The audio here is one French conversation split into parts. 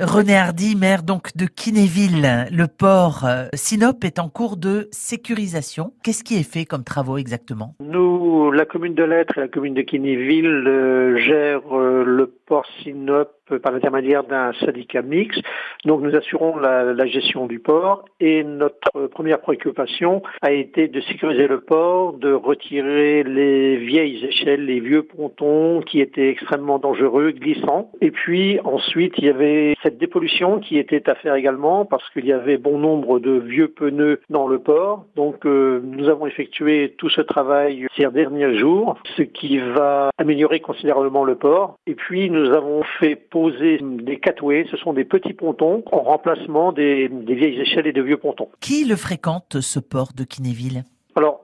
René Hardy, maire donc de Kinéville. Le port euh, Sinop est en cours de sécurisation. Qu'est-ce qui est fait comme travaux exactement? Nous, la commune de Lettres et la commune de Kinéville euh, gèrent euh, le port Sinop par l'intermédiaire d'un syndicat mixte. Donc nous assurons la, la, gestion du port et notre première préoccupation a été de sécuriser le port, de retirer les vieilles échelles, les vieux pontons qui étaient extrêmement dangereux, glissants. Et puis ensuite il y avait cette dépollution qui était à faire également parce qu'il y avait bon nombre de vieux pneus dans le port. Donc euh, nous avons effectué tout ce travail ces derniers jours, ce qui va améliorer considérablement le port. Et puis nous avons fait poser des catways, ce sont des petits pontons en remplacement des, vieilles échelles et de vieux pontons. Qui le fréquente ce port de Kinéville?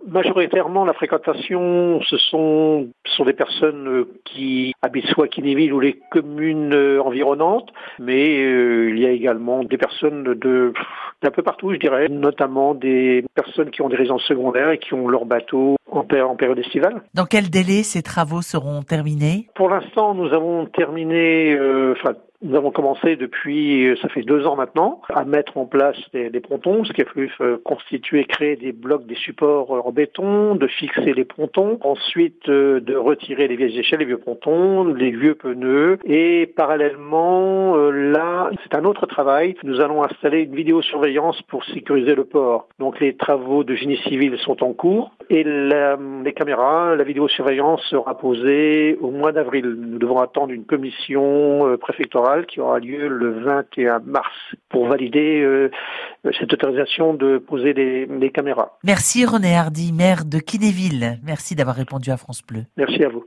Majoritairement, la fréquentation, ce sont, ce sont des personnes euh, qui habitent soit Kinéville ou les communes euh, environnantes, mais euh, il y a également des personnes de d'un peu partout, je dirais, notamment des personnes qui ont des résidences secondaires et qui ont leur bateau en, en période estivale. Dans quel délai ces travaux seront terminés? Pour l'instant, nous avons terminé, enfin, nous avons commencé depuis, euh, ça fait deux ans maintenant, à mettre en place des, des pontons, ce qui a fallu euh, constituer, créer des blocs, des supports en béton, de fixer les pontons, ensuite euh, de retirer les vieilles échelles, les vieux pontons, les vieux pneus, et parallèlement, là, c'est un autre travail. Nous allons installer une vidéosurveillance pour sécuriser le port. Donc les travaux de génie civil sont en cours et la, les caméras, la vidéosurveillance sera posée au mois d'avril. Nous devons attendre une commission préfectorale qui aura lieu le 21 mars pour valider euh, cette autorisation de poser les caméras. Merci René Hardy, maire de Kinéville. Merci d'avoir répondu à France Bleu. Merci à vous.